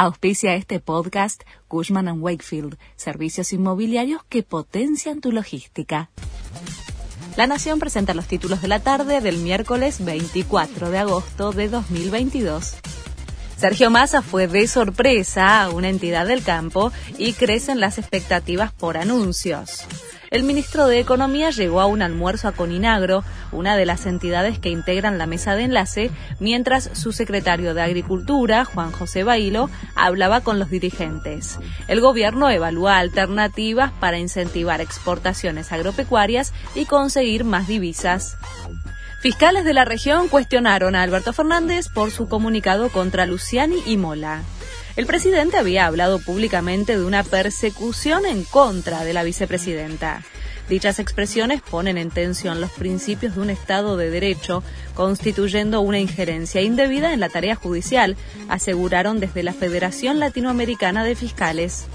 Auspicia este podcast Cushman ⁇ Wakefield, servicios inmobiliarios que potencian tu logística. La Nación presenta los títulos de la tarde del miércoles 24 de agosto de 2022. Sergio Massa fue de sorpresa a una entidad del campo y crecen las expectativas por anuncios. El ministro de Economía llegó a un almuerzo a Coninagro, una de las entidades que integran la mesa de enlace, mientras su secretario de Agricultura, Juan José Bailo, hablaba con los dirigentes. El gobierno evalúa alternativas para incentivar exportaciones agropecuarias y conseguir más divisas. Fiscales de la región cuestionaron a Alberto Fernández por su comunicado contra Luciani y Mola. El presidente había hablado públicamente de una persecución en contra de la vicepresidenta. Dichas expresiones ponen en tensión los principios de un Estado de Derecho, constituyendo una injerencia indebida en la tarea judicial, aseguraron desde la Federación Latinoamericana de Fiscales.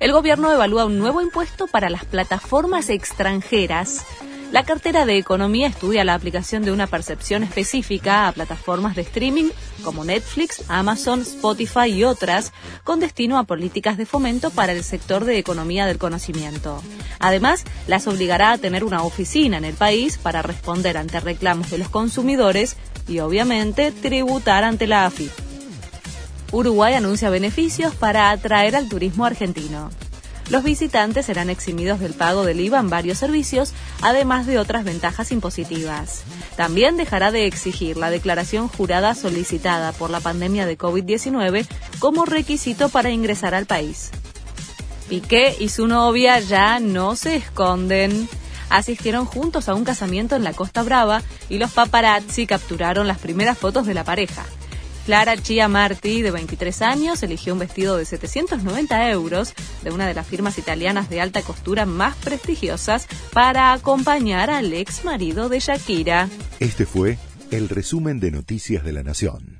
El gobierno evalúa un nuevo impuesto para las plataformas extranjeras la cartera de Economía estudia la aplicación de una percepción específica a plataformas de streaming como Netflix, Amazon, Spotify y otras, con destino a políticas de fomento para el sector de economía del conocimiento. Además, las obligará a tener una oficina en el país para responder ante reclamos de los consumidores y, obviamente, tributar ante la AFI. Uruguay anuncia beneficios para atraer al turismo argentino. Los visitantes serán eximidos del pago del IVA en varios servicios, además de otras ventajas impositivas. También dejará de exigir la declaración jurada solicitada por la pandemia de COVID-19 como requisito para ingresar al país. Piqué y su novia ya no se esconden asistieron juntos a un casamiento en la Costa Brava y los paparazzi capturaron las primeras fotos de la pareja. Clara Chia Marti, de 23 años, eligió un vestido de 790 euros de una de las firmas italianas de alta costura más prestigiosas para acompañar al ex marido de Shakira. Este fue el resumen de Noticias de la Nación.